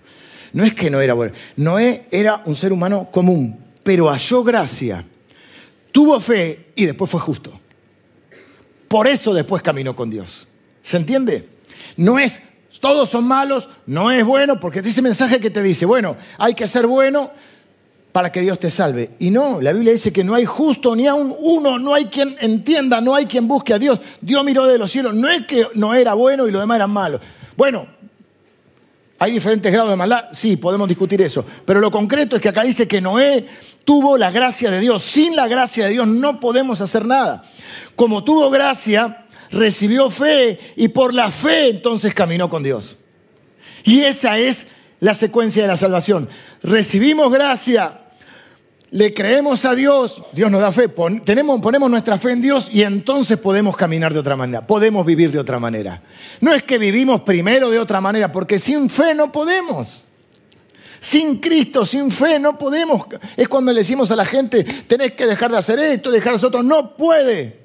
No es que no era bueno. Noé era un ser humano común, pero halló gracia, tuvo fe y después fue justo. Por eso después caminó con Dios. ¿Se entiende? No es, todos son malos, no es bueno, porque ese mensaje que te dice, bueno, hay que ser bueno para que Dios te salve. Y no, la Biblia dice que no hay justo ni aún uno, no hay quien entienda, no hay quien busque a Dios. Dios miró de los cielos, no es que no era bueno y los demás eran malos. Bueno, ¿Hay diferentes grados de maldad? Sí, podemos discutir eso. Pero lo concreto es que acá dice que Noé tuvo la gracia de Dios. Sin la gracia de Dios no podemos hacer nada. Como tuvo gracia, recibió fe y por la fe entonces caminó con Dios. Y esa es la secuencia de la salvación. Recibimos gracia, le creemos a Dios, Dios nos da fe, tenemos, ponemos nuestra fe en Dios y entonces podemos caminar de otra manera, podemos vivir de otra manera. No es que vivimos primero de otra manera, porque sin fe no podemos. Sin Cristo, sin fe no podemos. Es cuando le decimos a la gente, tenés que dejar de hacer esto, dejar de hacer otro. No puede.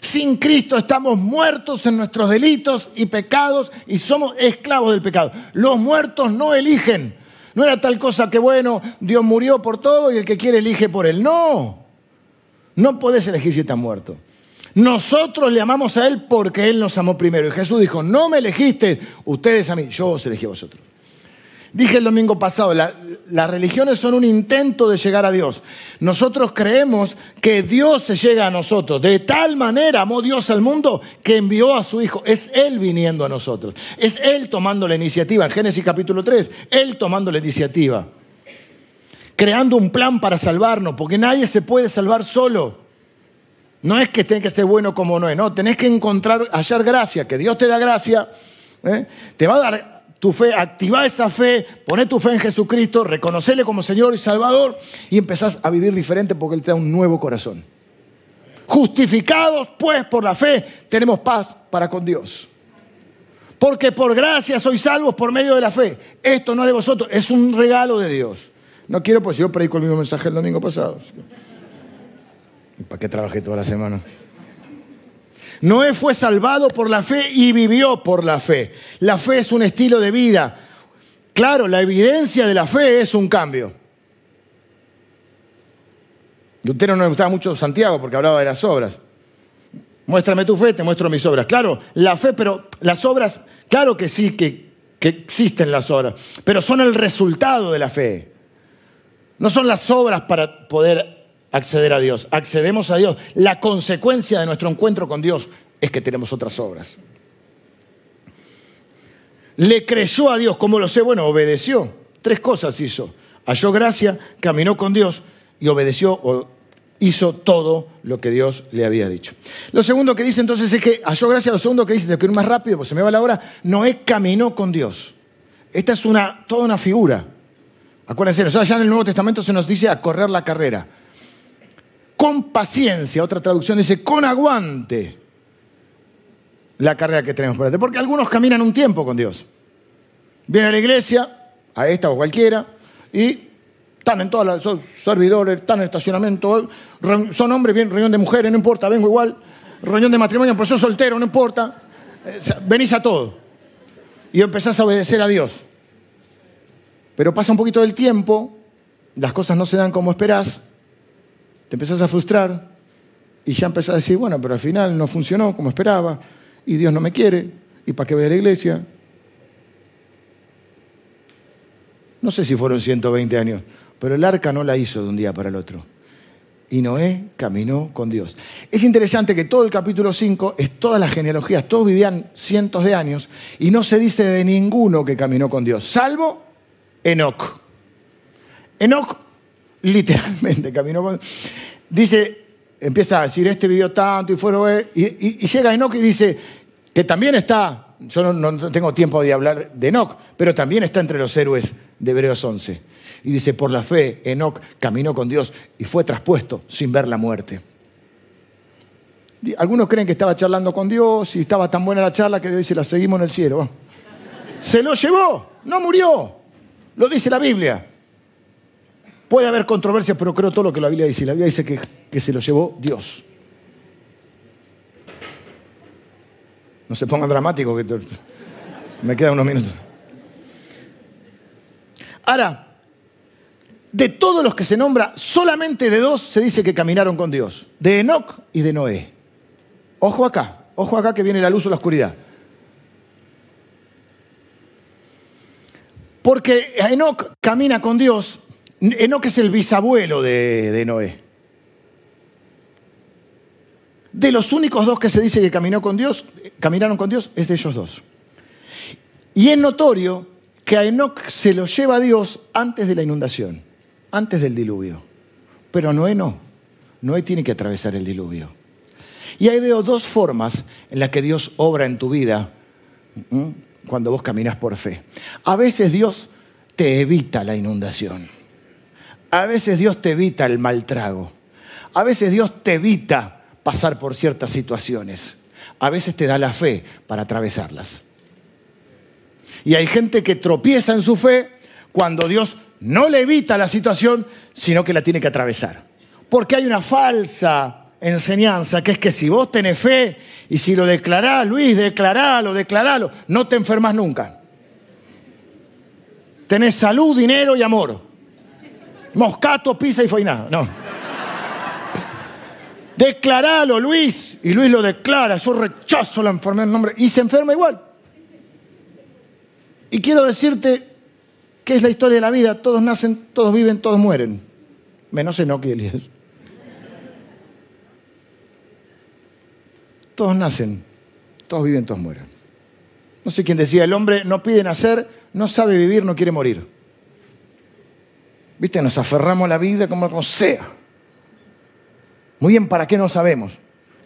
Sin Cristo estamos muertos en nuestros delitos y pecados y somos esclavos del pecado. Los muertos no eligen. No era tal cosa que, bueno, Dios murió por todo y el que quiere elige por él. No, no podés elegir si estás muerto. Nosotros le amamos a Él porque Él nos amó primero. Y Jesús dijo, no me elegiste ustedes a mí, yo os elegí a vosotros. Dije el domingo pasado, las religiones son un intento de llegar a Dios. Nosotros creemos que Dios se llega a nosotros. De tal manera amó Dios al mundo que envió a su Hijo. Es Él viniendo a nosotros. Es Él tomando la iniciativa. En Génesis capítulo 3, Él tomando la iniciativa. Creando un plan para salvarnos, porque nadie se puede salvar solo. No es que tenga que ser bueno como no es, no, tenés que encontrar, hallar gracia, que Dios te da gracia, ¿eh? te va a dar tu fe, activa esa fe, poné tu fe en Jesucristo, reconocerle como Señor y Salvador y empezás a vivir diferente porque Él te da un nuevo corazón. Justificados pues por la fe, tenemos paz para con Dios. Porque por gracia sois salvos por medio de la fe. Esto no es de vosotros, es un regalo de Dios. No quiero, pues yo predico el mismo mensaje el domingo pasado. ¿Para qué trabajé toda la semana? Noé fue salvado por la fe y vivió por la fe. La fe es un estilo de vida. Claro, la evidencia de la fe es un cambio. Lutero no le gustaba mucho Santiago porque hablaba de las obras. Muéstrame tu fe, te muestro mis obras. Claro, la fe, pero las obras, claro que sí, que existen las obras, pero son el resultado de la fe. No son las obras para poder acceder a Dios. Accedemos a Dios. La consecuencia de nuestro encuentro con Dios es que tenemos otras obras. Le creyó a Dios, ¿cómo lo sé? Bueno, obedeció. Tres cosas hizo. Halló gracia, caminó con Dios y obedeció o hizo todo lo que Dios le había dicho. Lo segundo que dice entonces es que halló gracia, lo segundo que dice, de que ir más rápido, pues se me va la hora, Noé caminó con Dios. Esta es una, toda una figura. Acuérdense, ya en el Nuevo Testamento se nos dice a correr la carrera con paciencia, otra traducción dice con aguante la carrera que tenemos por delante. Porque algunos caminan un tiempo con Dios. Vienen a la iglesia, a esta o cualquiera, y están en todas las, son servidores, están en estacionamiento, son hombres, bien, reunión de mujeres, no importa, vengo igual. reunión de matrimonio, pero sos soltero, no importa. Eh, venís a todo. Y empezás a obedecer a Dios. Pero pasa un poquito del tiempo, las cosas no se dan como esperás, te empezás a frustrar y ya empezás a decir, bueno, pero al final no funcionó como esperaba y Dios no me quiere y para qué voy a la iglesia. No sé si fueron 120 años, pero el arca no la hizo de un día para el otro. Y Noé caminó con Dios. Es interesante que todo el capítulo 5 es todas las genealogías, todos vivían cientos de años y no se dice de ninguno que caminó con Dios, salvo Enoch. Enoch literalmente caminó con Dice, empieza a decir, este vivió tanto y fueron... Y, y, llega Enoch y dice, que también está, yo no, tengo tiempo de hablar de Enoch, pero también está entre los héroes de Hebreos 11. Y dice, por la fe, Enoch caminó con Dios y fue traspuesto sin ver la muerte. Algunos creen que estaba charlando con Dios y estaba tan buena la charla que Dios dice, la seguimos en el cielo. Se lo llevó, no murió. Lo dice la Biblia. Puede haber controversia, pero creo todo lo que la Biblia dice. La Biblia dice que, que se lo llevó Dios. No se pongan dramáticos, que me quedan unos minutos. Ahora, de todos los que se nombra, solamente de dos se dice que caminaron con Dios, de Enoch y de Noé. Ojo acá, ojo acá que viene la luz o la oscuridad. Porque Enoch camina con Dios. Enoch es el bisabuelo de, Noé. De los únicos dos que se dice que caminaron con Dios, es de ellos dos. Y es notorio que a Enoch se lo lleva a Dios antes de la inundación, antes del diluvio. Pero Noé no. Noé tiene que atravesar el diluvio. Y ahí veo dos formas en las que Dios obra en tu vida cuando vos caminas por fe. A veces Dios te evita la inundación. A veces Dios te evita el mal trago. A veces Dios te evita pasar por ciertas situaciones. A veces te da la fe para atravesarlas. Y hay gente que tropieza en su fe cuando Dios no le evita la situación, sino que la tiene que atravesar. Porque hay una falsa enseñanza, que es que si vos tenés fe y si lo declarás, Luis, declaralo, declaralo, no te enfermas nunca. Tenés salud, dinero y amor. Moscato, pizza y foiná. No. Declaralo, Luis. Y Luis lo declara. Yo rechazo la enfermedad en nombre. Y se enferma igual. Y quiero decirte que es la historia de la vida. Todos nacen, todos viven, todos mueren. Menos Enoch y. Todos nacen, todos viven, todos mueren. No sé quién decía, el hombre no pide nacer, no sabe vivir, no quiere morir. ¿Viste? Nos aferramos a la vida como, sea. Muy bien, ¿para qué no sabemos?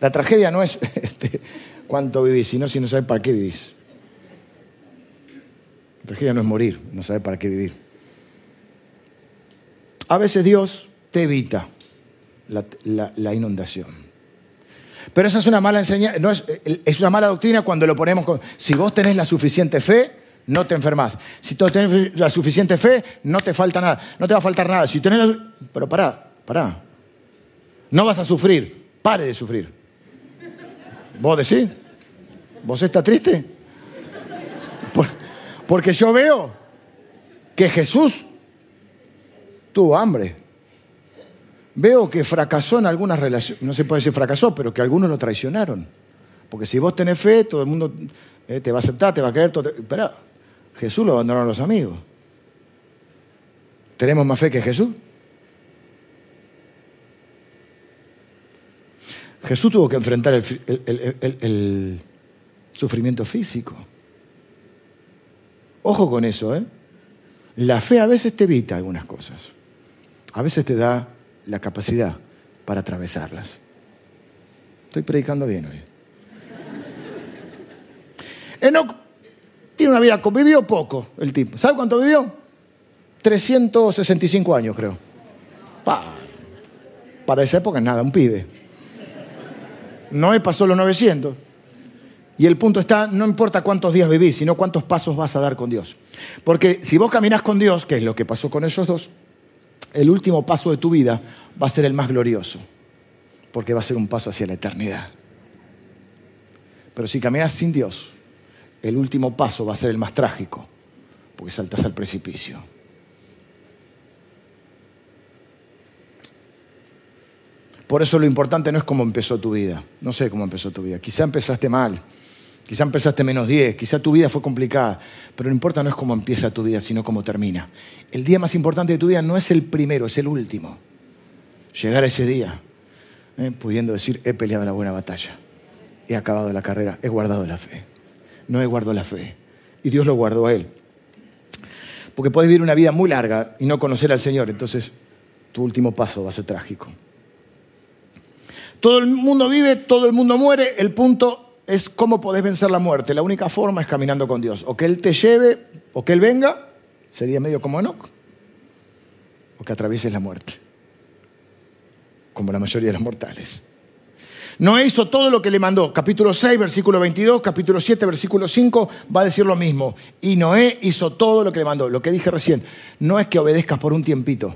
La tragedia no es este, cuánto vivís, sino si no sabes para qué vivís. La tragedia no es morir, no saber para qué vivir. A veces Dios te evita la inundación. Pero esa es una mala enseñanza, no es, es, una mala doctrina cuando lo ponemos con, si vos tenés la suficiente fe, no te enfermas. Si tú tenés la suficiente fe, no te falta nada, no te va a faltar nada. Si tenés pero pará, pará. No vas a sufrir, pare de sufrir. ¿Vos decís? ¿Vos estás triste? porque yo veo que Jesús tuvo hambre veo que fracasó en algunas relaciones, no se puede decir fracasó, pero que algunos lo traicionaron. Porque si vos tenés fe, todo el mundo eh, te va a aceptar, te va a creer. Todo Jesús lo abandonaron los amigos. ¿Tenemos más fe que Jesús? Jesús tuvo que enfrentar el, sufrimiento físico. Ojo con eso, ¿eh? La fe a veces te evita algunas cosas. A veces te da la capacidad para atravesarlas. Estoy predicando bien hoy. Enoch tiene una vida, vivió poco el tipo. ¿Sabe cuánto vivió? 365 años, creo. para esa época nada, un pibe. Noé pasó los 900. Y el punto está, no importa cuántos días vivís, sino cuántos pasos vas a dar con Dios. Porque si vos caminás con Dios, que es lo que pasó con ellos dos, el último paso de tu vida va a ser el más glorioso, porque va a ser un paso hacia la eternidad. Pero si caminas sin Dios, el último paso va a ser el más trágico, porque saltas al precipicio. Por eso lo importante no es cómo empezó tu vida. No sé cómo empezó tu vida. Quizá empezaste mal, quizá empezaste menos 10, quizá tu vida fue complicada. Pero lo importante no es cómo empieza tu vida, sino cómo termina. El día más importante de tu vida no es el primero, es el último. Llegar a ese día ¿eh? pudiendo decir, he peleado la buena batalla, he acabado la carrera, he guardado la fe. No he guardado la fe. Y Dios lo guardó a él. Porque puedes vivir una vida muy larga y no conocer al Señor, entonces tu último paso va a ser trágico. Todo el mundo vive, todo el mundo muere. El punto es cómo podés vencer la muerte. La única forma es caminando con Dios. O que Él te lleve, o que Él venga, sería medio como Enoch. O que atravieses la muerte, como la mayoría de los mortales. Noé hizo todo lo que le mandó. Capítulo 6, versículo 22, capítulo 7, versículo 5, va a decir lo mismo. Y Noé hizo todo lo que le mandó. Lo que dije recién, no es que obedezcas por un tiempito,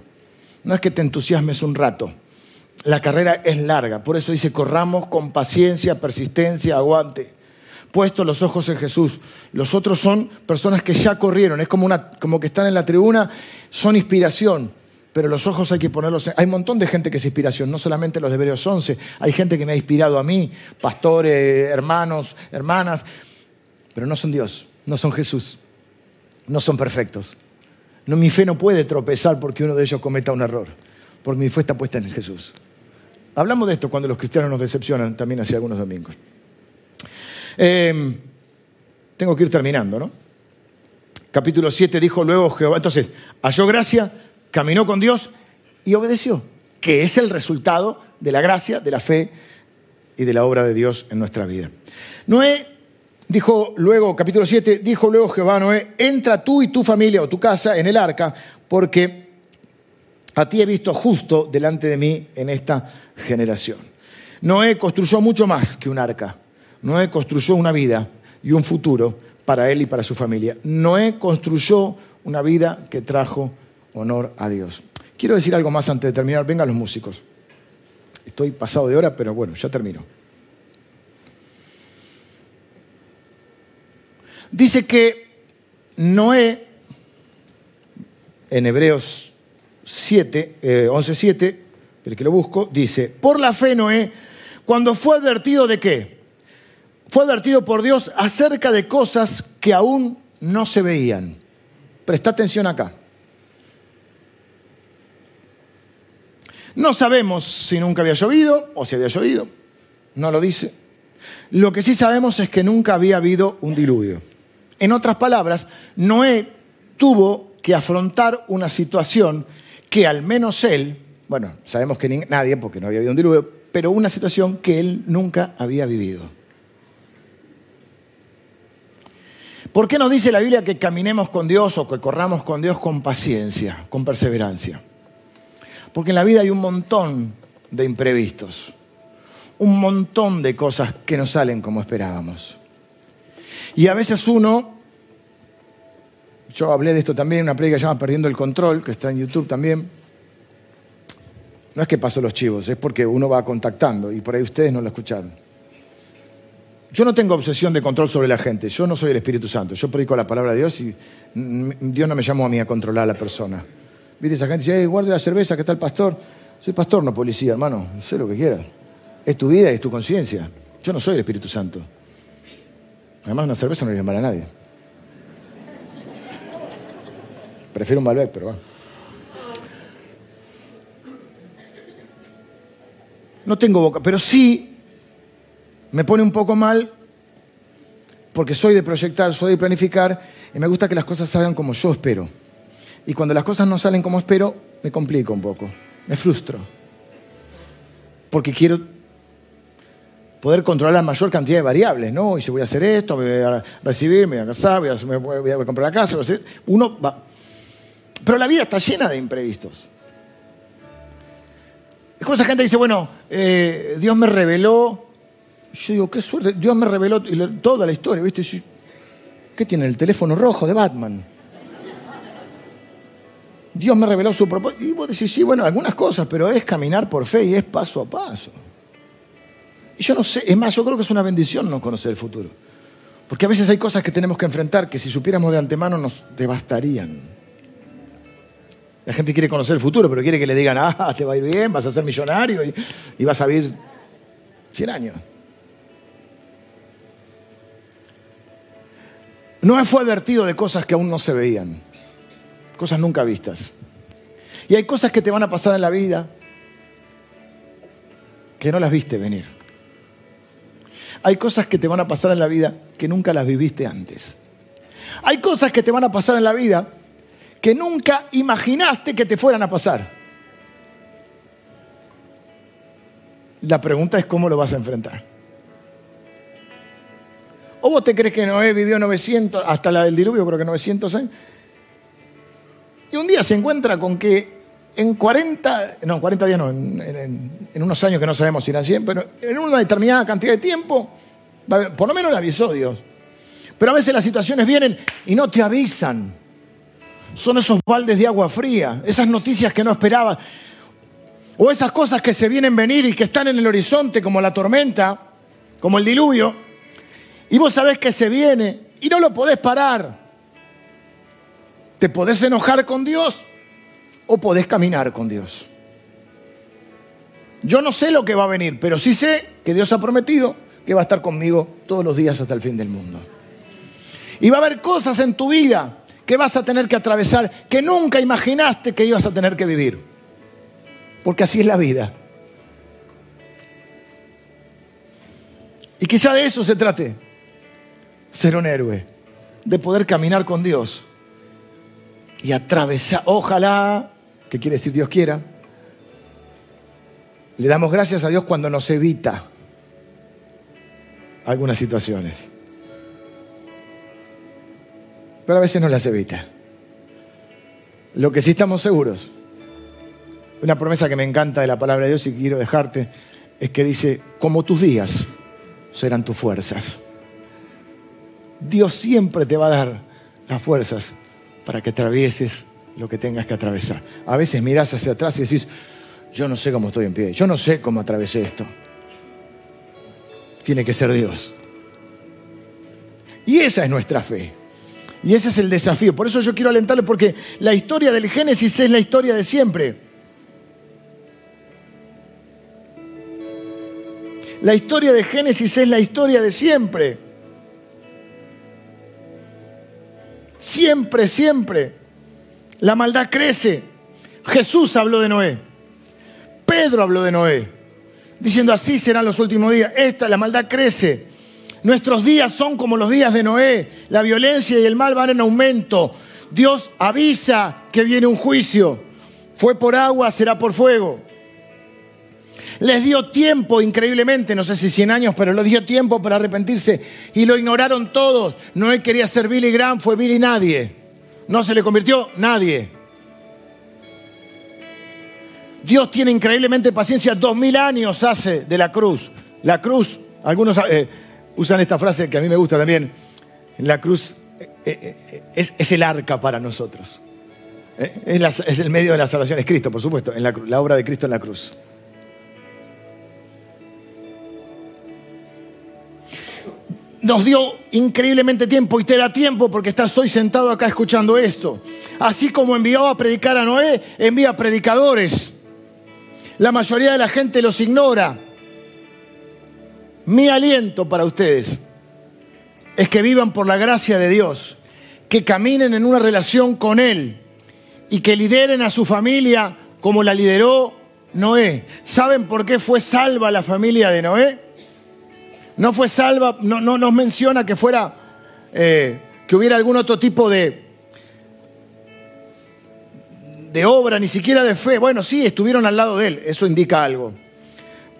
no es que te entusiasmes un rato la carrera es larga. Por eso dice, corramos con paciencia, persistencia, aguante. Puesto los ojos en Jesús. Los otros son personas que ya corrieron. Es como, una, como que están en la tribuna, son inspiración. Pero los ojos hay que ponerlos en... Hay un montón de gente que es inspiración, no solamente los de Hebreos 11. Hay gente que me ha inspirado a mí, pastores, hermanos, hermanas. Pero no son Dios, no son Jesús. No son perfectos. No, mi fe no puede tropezar porque uno de ellos cometa un error. Porque mi fe está puesta en Jesús. Hablamos de esto cuando los cristianos nos decepcionan también hace algunos domingos. Em, tengo que ir terminando, ¿no? Capítulo 7 dijo luego Jehová, entonces, halló gracia, caminó con Dios y obedeció, que es el resultado de la gracia, de la fe y de la obra de Dios en nuestra vida. Noé dijo luego, capítulo 7, dijo luego Jehová Noé, entra tú y tu familia o tu casa en el arca, porque a ti he visto justo delante de mí en esta generación. Noé construyó mucho más que un arca. Noé construyó una vida y un futuro para él y para su familia. Noé construyó una vida que trajo honor a Dios. Quiero decir algo más antes de terminar. Vengan los músicos. Estoy pasado de hora, pero bueno, ya termino. Dice que Noé, en Hebreos 7, 11.7, el que lo busco, dice, por la fe Noé, cuando fue advertido de qué? Fue advertido por Dios acerca de cosas que aún no se veían. Presta atención acá. No sabemos si nunca había llovido o si había llovido. No lo dice. Lo que sí sabemos es que nunca había habido un diluvio. En otras palabras, Noé tuvo que afrontar una situación que al menos él, bueno, sabemos que nadie, porque no había habido un diluvio, pero una situación que él nunca había vivido. ¿Por qué nos dice la Biblia que caminemos con Dios o que corramos con Dios con paciencia, con perseverancia? Porque en la vida hay un montón de imprevistos, un montón de cosas que no salen como esperábamos. Y a veces uno yo hablé de esto también en una predica que se llama Perdiendo el Control, que está en YouTube también. No es que pasó los chivos, es porque uno va contactando y por ahí ustedes no lo escucharon. Yo no tengo obsesión de control sobre la gente, yo no soy el Espíritu Santo, yo predico la palabra de Dios y Dios no me llamó a mí a controlar a la persona. ¿Viste? Esa gente dice, hey, guarde la cerveza, ¿qué está el pastor? Soy pastor, no policía, hermano, sé lo que quieras. Es tu vida y es tu conciencia. Yo no soy el Espíritu Santo. Además, una cerveza no le mal a nadie. Prefiero un Malbec, pero va. No tengo boca, pero sí me pone un poco mal porque soy de proyectar, soy de planificar y me gusta que las cosas salgan como yo espero. Y cuando las cosas no salen como espero, me complico un poco, me frustro. Porque quiero poder controlar la mayor cantidad de variables, ¿no? Y si voy a hacer esto, me voy a recibir, me voy a casar, voy a, voy a comprar la casa, uno va, pero la vida está llena de imprevistos. Es como esa gente dice, bueno, eh, Dios me reveló. Yo digo, qué suerte, Dios me reveló toda la historia, ¿viste? ¿Qué tiene el teléfono rojo de Batman? Dios me reveló su propósito. Y vos decís, sí, bueno, algunas cosas, pero es caminar por fe y es paso a paso. Y yo no sé, es más, yo creo que es una bendición no conocer el futuro. Porque a veces hay cosas que tenemos que enfrentar que si supiéramos de antemano nos devastarían. La gente quiere conocer el futuro, pero quiere que le digan, ah, te va a ir bien, vas a ser millonario y, vas a vivir 100 años. Noé fue advertido de cosas que aún no se veían, cosas nunca vistas. Y hay cosas que te van a pasar en la vida que no las viste venir. Hay cosas que te van a pasar en la vida que nunca las viviste antes. Hay cosas que te van a pasar en la vida que nunca imaginaste que te fueran a pasar. La pregunta es cómo lo vas a enfrentar. ¿O vos te crees que Noé vivió 900, hasta del diluvio creo que 900 años? Y un día se encuentra con que en 40, no, 40 días no, en, unos años que no sabemos si eran 100, pero en una determinada cantidad de tiempo, por lo menos en episodios. Pero a veces las situaciones vienen y no te avisan. Son esos baldes de agua fría, esas noticias que no esperabas. O esas cosas que se vienen venir y que están en el horizonte, como la tormenta, como el diluvio, y vos sabés que se viene y no lo podés parar. Te podés enojar con Dios o podés caminar con Dios. Yo no sé lo que va a venir, pero sí sé que Dios ha prometido que va a estar conmigo todos los días hasta el fin del mundo. Y va a haber cosas en tu vida que vas a tener que atravesar que nunca imaginaste que ibas a tener que vivir. Porque así es la vida. Y quizá de eso se trate ser un héroe, de poder caminar con Dios y atravesar, ojalá, que quiere decir Dios quiera, le damos gracias a Dios cuando nos evita algunas situaciones. Pero a veces no las evita. Lo que sí estamos seguros, una promesa que me encanta de la palabra de Dios y quiero dejarte, es que dice, como tus días serán tus fuerzas. Dios siempre te va a dar las fuerzas para que atravieses lo que tengas que atravesar. A veces miras hacia atrás y decís, yo no sé cómo estoy en pie, yo no sé cómo atravesé esto. Tiene que ser Dios. Y esa es nuestra fe. Y ese es el desafío. Por eso yo quiero alentarle porque la historia del Génesis es la historia de siempre. La historia de Génesis es la historia de siempre. Siempre, siempre. La maldad crece. Jesús habló de Noé. Pedro habló de Noé. Diciendo así serán los últimos días. Esta, la maldad crece. Nuestros días son como los días de Noé. La violencia y el mal van en aumento. Dios avisa que viene un juicio. Fue por agua, será por fuego. Les dio tiempo, increíblemente, no sé si 100 años, pero les dio tiempo para arrepentirse y lo ignoraron todos. Noé quería ser Billy Graham, fue Billy nadie. No se le convirtió nadie. Dios tiene increíblemente paciencia, dos mil años hace de la cruz. La cruz, algunos eh, usan esta frase que a mí me gusta también, la cruz eh, eh, es, el arca para nosotros. Es, el medio de la salvación, es Cristo, por supuesto, en la obra de Cristo en la cruz. Nos dio increíblemente tiempo y te da tiempo porque estás hoy sentado acá escuchando esto. Así como envió a predicar a Noé, envía predicadores. La mayoría de la gente los ignora. Mi aliento para ustedes es que vivan por la gracia de Dios, que caminen en una relación con Él y que lideren a su familia como la lideró Noé. ¿Saben por qué fue salva la familia de Noé? No fue salva, no, no nos menciona que fuera, eh, que hubiera algún otro tipo de, de obra, ni siquiera de fe. Bueno, sí, estuvieron al lado de él, eso indica algo.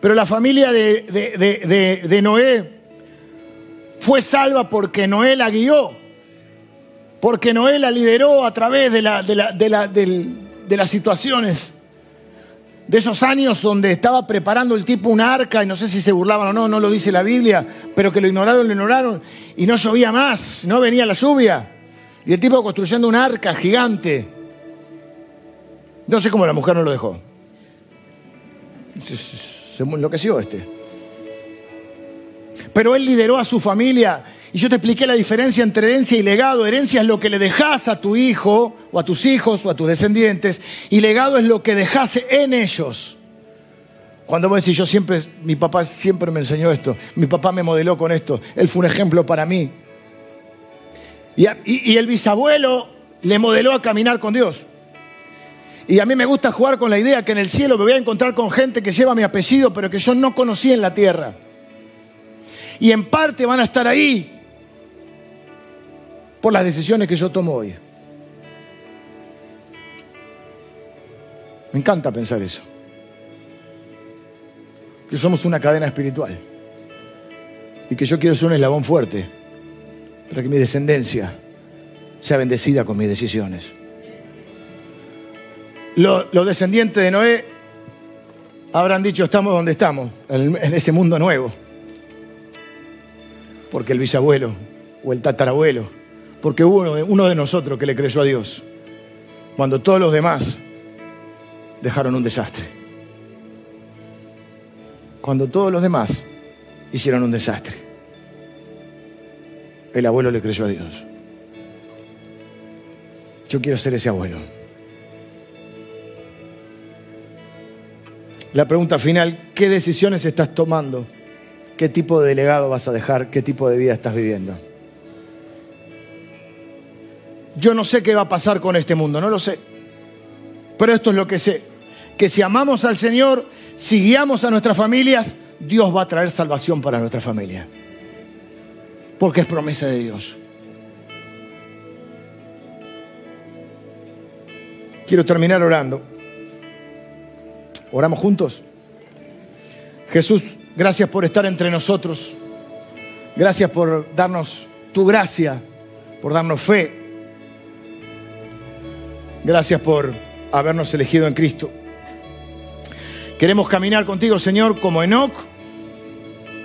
Pero la familia de, de Noé fue salva porque Noé la guió, porque Noé la lideró a través de, la, de las situaciones de esos años donde estaba preparando el tipo un arca y no sé si se burlaban o no, no lo dice la Biblia, pero que lo ignoraron, lo ignoraron y no llovía más, no venía la lluvia. Y el tipo construyendo un arca gigante. No sé cómo la mujer no lo dejó. Se, se enloqueció este. Pero él lideró a su familia y yo te expliqué la diferencia entre herencia y legado. Herencia es lo que le dejas a tu hijo o a tus hijos o a tus descendientes y legado es lo que dejas en ellos. Cuando vos decís, yo siempre, mi papá siempre me enseñó esto, mi papá me modeló con esto, él fue un ejemplo para mí. Y, y el bisabuelo le modeló a caminar con Dios. Y a mí me gusta jugar con la idea que en el cielo me voy a encontrar con gente que lleva mi apellido, pero que yo no conocí en la tierra. Y en parte van a estar ahí por las decisiones que yo tomo hoy. Me encanta pensar eso. Que somos una cadena espiritual. Y que yo quiero ser un eslabón fuerte para que mi descendencia sea bendecida con mis decisiones. Los, descendientes de Noé habrán dicho, estamos donde estamos, en, en ese mundo nuevo. Porque el bisabuelo o el tatarabuelo porque hubo uno de nosotros que le creyó a Dios, cuando todos los demás dejaron un desastre. Cuando todos los demás hicieron un desastre. El abuelo le creyó a Dios. Yo quiero ser ese abuelo. La pregunta final, ¿qué decisiones estás tomando? ¿Qué tipo de legado vas a dejar? ¿Qué tipo de vida estás viviendo? Yo no sé qué va a pasar con este mundo, no lo sé. Pero esto es lo que sé. Que si amamos al Señor, si guiamos a nuestras familias, Dios va a traer salvación para nuestra familia. Porque es promesa de Dios. Quiero terminar orando. ¿Oramos juntos? Jesús, gracias por estar entre nosotros. Gracias por darnos tu gracia, por darnos fe, Gracias por habernos elegido en Cristo. Queremos caminar contigo, Señor, como Enoch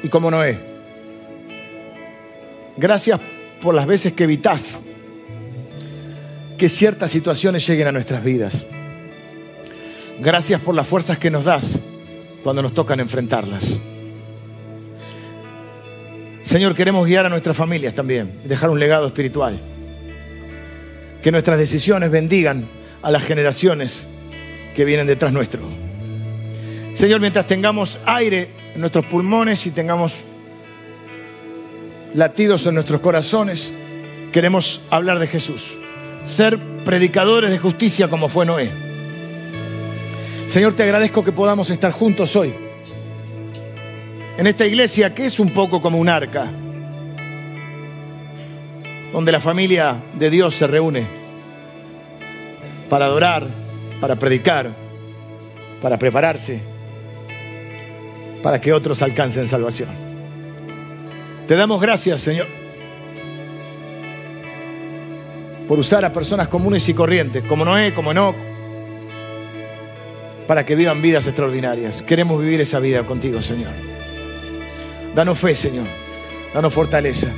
y como Noé. Gracias por las veces que evitas que ciertas situaciones lleguen a nuestras vidas. Gracias por las fuerzas que nos das cuando nos tocan enfrentarlas. Señor, queremos guiar a nuestras familias también, dejar un legado espiritual que nuestras decisiones bendigan a las generaciones que vienen detrás nuestro. Señor, mientras tengamos aire en nuestros pulmones y tengamos latidos en nuestros corazones, queremos hablar de Jesús, ser predicadores de justicia como fue Noé. Señor, te agradezco que podamos estar juntos hoy, en esta iglesia que es un poco como un arca, donde la familia de Dios se reúne para adorar, para predicar, para prepararse, para que otros alcancen salvación. Te damos gracias, Señor, por usar a personas comunes y corrientes, como Noé, como Enoch, para que vivan vidas extraordinarias. Queremos vivir esa vida contigo, Señor. Danos fe, Señor. Danos fortaleza.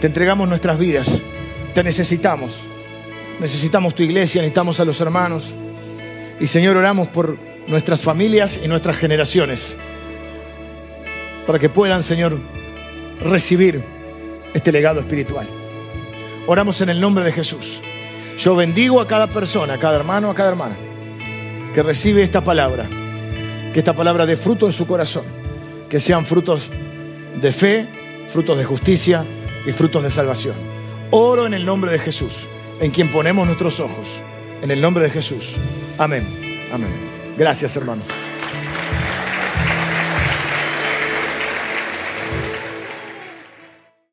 Te entregamos nuestras vidas. Te necesitamos. Necesitamos tu iglesia, necesitamos a los hermanos. Y Señor, oramos por nuestras familias y nuestras generaciones. Para que puedan, Señor, recibir este legado espiritual. Oramos en el nombre de Jesús. Yo bendigo a cada persona, a cada hermano, a cada hermana que recibe esta palabra. Que esta palabra dé fruto en su corazón. Que sean frutos de fe, frutos de justicia, y frutos de salvación. Oro en el nombre de Jesús, en quien ponemos nuestros ojos. En el nombre de Jesús. Amén. Amén. Gracias, hermanos.